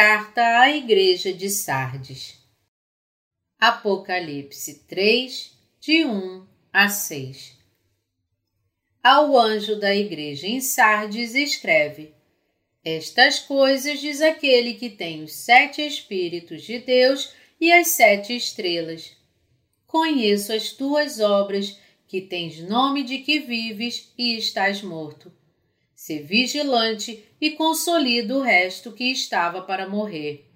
Carta à Igreja de Sardes. Apocalipse 3, de 1 a 6 Ao anjo da igreja em Sardes escreve: Estas coisas diz aquele que tem os sete Espíritos de Deus e as sete estrelas. Conheço as tuas obras, que tens nome de que vives e estás morto ser vigilante e consolida o resto que estava para morrer,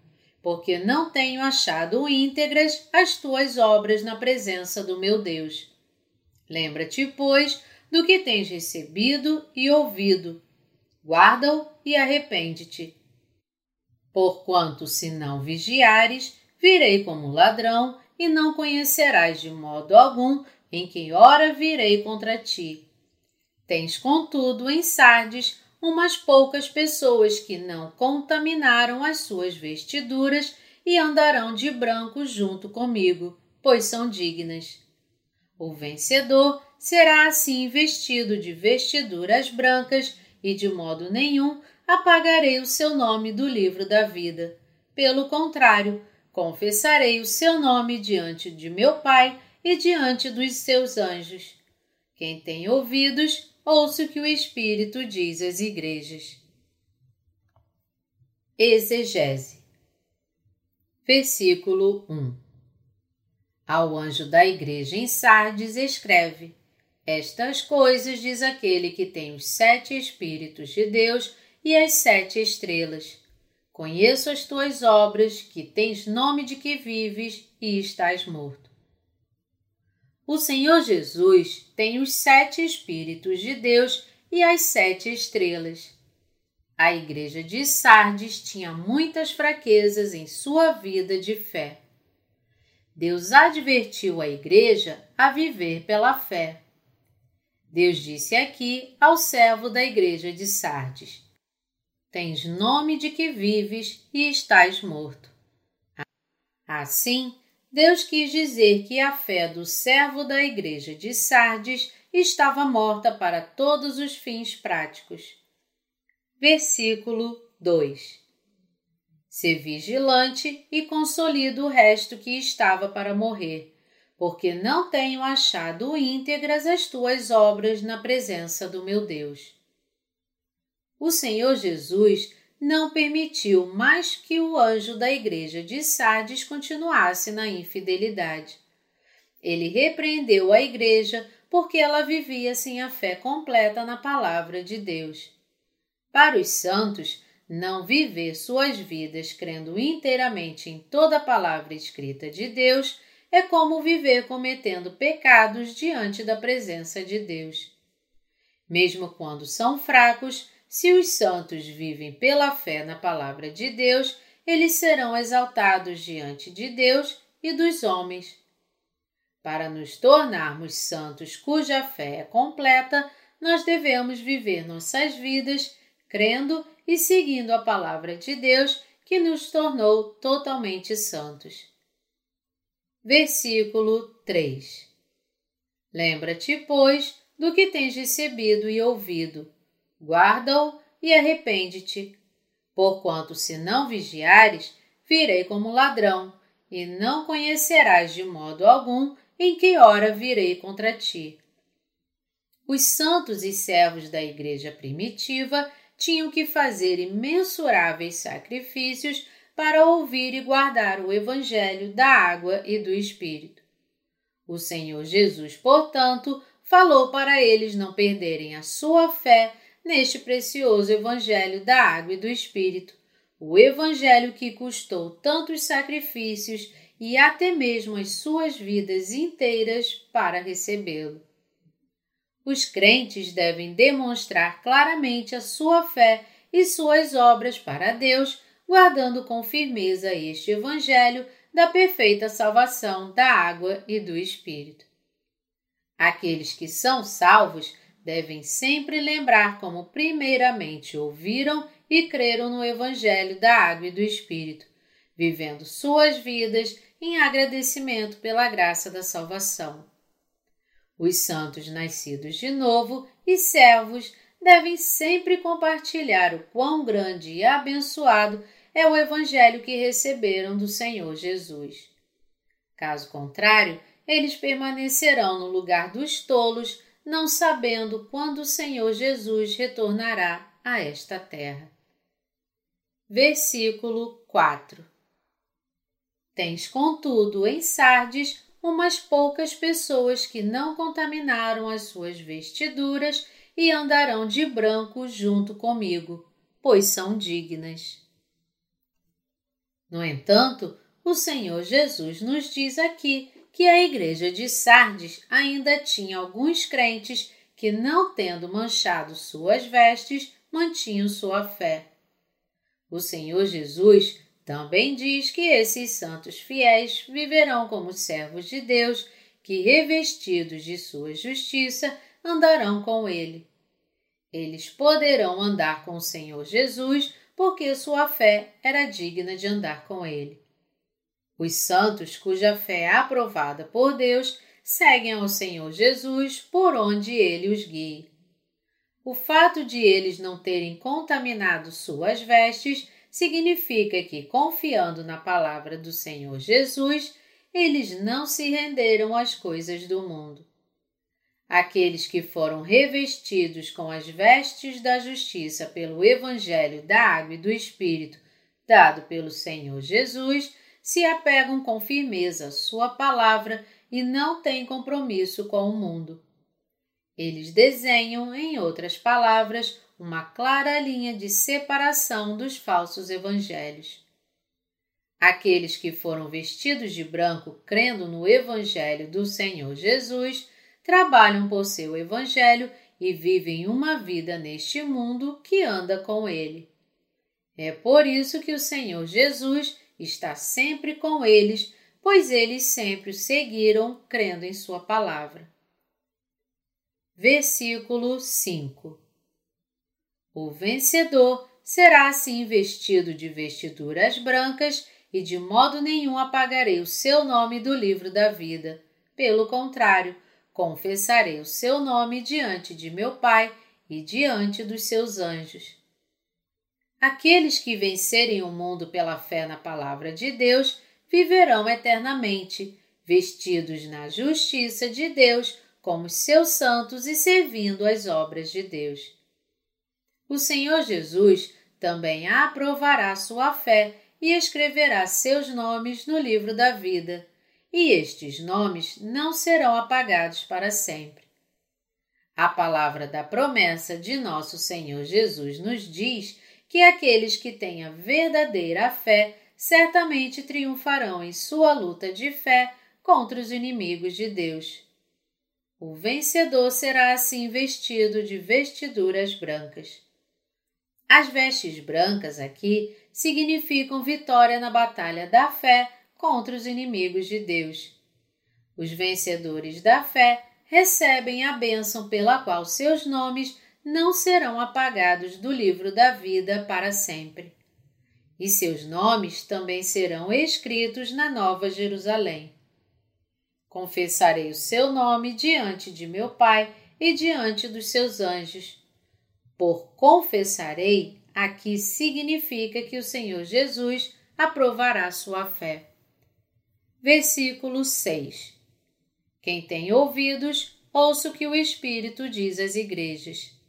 porque não tenho achado íntegras as tuas obras na presença do meu Deus. Lembra-te, pois, do que tens recebido e ouvido. Guarda-o e arrepende-te. Porquanto, se não vigiares, virei como ladrão e não conhecerás de modo algum em que hora virei contra ti Tens, contudo, em Sardes umas poucas pessoas que não contaminaram as suas vestiduras e andarão de branco junto comigo, pois são dignas. O vencedor será assim vestido de vestiduras brancas e de modo nenhum apagarei o seu nome do livro da vida. Pelo contrário, confessarei o seu nome diante de meu Pai e diante dos seus anjos. Quem tem ouvidos, ouça o que o Espírito diz às igrejas. Exegese. Versículo 1 Ao anjo da igreja em Sardes escreve: Estas coisas diz aquele que tem os sete Espíritos de Deus e as sete estrelas. Conheço as tuas obras, que tens nome de que vives e estás morto. O Senhor Jesus tem os sete Espíritos de Deus e as sete estrelas. A igreja de Sardes tinha muitas fraquezas em sua vida de fé. Deus advertiu a igreja a viver pela fé. Deus disse aqui ao servo da igreja de Sardes: Tens nome de que vives e estás morto. Assim, Deus quis dizer que a fé do servo da igreja de Sardes estava morta para todos os fins práticos. Versículo 2 Ser vigilante e consolida o resto que estava para morrer, porque não tenho achado íntegras as tuas obras na presença do meu Deus. O Senhor Jesus não permitiu mais que o anjo da igreja de Sardes continuasse na infidelidade. Ele repreendeu a igreja porque ela vivia sem a fé completa na palavra de Deus. Para os santos, não viver suas vidas crendo inteiramente em toda a palavra escrita de Deus é como viver cometendo pecados diante da presença de Deus. Mesmo quando são fracos, se os santos vivem pela fé na palavra de Deus, eles serão exaltados diante de Deus e dos homens. Para nos tornarmos santos cuja fé é completa, nós devemos viver nossas vidas crendo e seguindo a palavra de Deus que nos tornou totalmente santos. Versículo 3 Lembra-te, pois, do que tens recebido e ouvido guarda-o e arrepende-te. Porquanto, se não vigiares, virei como ladrão, e não conhecerás de modo algum em que hora virei contra ti. Os santos e servos da igreja primitiva tinham que fazer imensuráveis sacrifícios para ouvir e guardar o Evangelho da água e do Espírito. O Senhor Jesus, portanto, falou para eles não perderem a sua fé neste precioso Evangelho da Água e do Espírito, o Evangelho que custou tantos sacrifícios e até mesmo as suas vidas inteiras para recebê-lo. Os crentes devem demonstrar claramente a sua fé e suas obras para Deus, guardando com firmeza este Evangelho da perfeita salvação da água e do Espírito. Aqueles que são salvos devem sempre lembrar como primeiramente ouviram e creram no Evangelho da Água e do Espírito, vivendo suas vidas em agradecimento pela graça da salvação. Os santos nascidos de novo e servos devem sempre compartilhar o quão grande e abençoado é o Evangelho que receberam do Senhor Jesus. Caso contrário, eles permanecerão no lugar dos tolos, não sabendo quando o Senhor Jesus retornará a esta terra. Versículo 4 Tens, contudo, em Sardes umas poucas pessoas que não contaminaram as suas vestiduras e andarão de branco junto comigo, pois são dignas. No entanto, o Senhor Jesus nos diz aqui que a igreja de Sardes ainda tinha alguns crentes que, não tendo manchado suas vestes, mantinham sua fé. O Senhor Jesus também diz que esses santos fiéis viverão como servos de Deus, que, revestidos de sua justiça, andarão com ele. Eles poderão andar com o Senhor Jesus porque sua fé era digna de andar com ele. Os santos, cuja fé é aprovada por Deus, seguem ao Senhor Jesus por onde ele os guie. O fato de eles não terem contaminado suas vestes significa que, confiando na palavra do Senhor Jesus, eles não se renderam às coisas do mundo. Aqueles que foram revestidos com as vestes da justiça pelo Evangelho da Água e do Espírito, dado pelo Senhor Jesus, se apegam com firmeza à Sua palavra e não têm compromisso com o mundo. Eles desenham, em outras palavras, uma clara linha de separação dos falsos evangelhos. Aqueles que foram vestidos de branco crendo no Evangelho do Senhor Jesus trabalham por seu Evangelho e vivem uma vida neste mundo que anda com ele. É por isso que o Senhor Jesus está sempre com eles, pois eles sempre o seguiram crendo em Sua palavra. Versículo 5 O vencedor será assim vestido de vestiduras brancas e de modo nenhum apagarei o seu nome do livro da vida. Pelo contrário, confessarei o seu nome diante de meu Pai e diante dos seus anjos. Aqueles que vencerem o mundo pela fé na palavra de Deus viverão eternamente, vestidos na justiça de Deus como seus santos e servindo as obras de Deus. O Senhor Jesus também aprovará sua fé e escreverá seus nomes no livro da vida e estes nomes não serão apagados para sempre. A palavra da promessa de nosso Senhor Jesus nos diz que aqueles que têm a verdadeira fé certamente triunfarão em sua luta de fé contra os inimigos de Deus. O vencedor será assim vestido de vestiduras brancas. As vestes brancas aqui significam vitória na batalha da fé contra os inimigos de Deus. Os vencedores da fé recebem a bênção pela qual seus nomes não serão apagados do livro da vida para sempre. E seus nomes também serão escritos na Nova Jerusalém. Confessarei o seu nome diante de meu Pai e diante dos seus anjos. Por confessarei, aqui significa que o Senhor Jesus aprovará sua fé. Versículo 6 Quem tem ouvidos, ouça o que o Espírito diz às igrejas.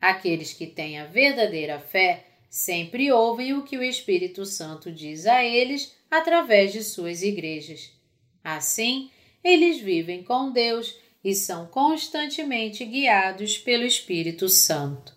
Aqueles que têm a verdadeira fé sempre ouvem o que o Espírito Santo diz a eles através de suas igrejas. Assim, eles vivem com Deus e são constantemente guiados pelo Espírito Santo.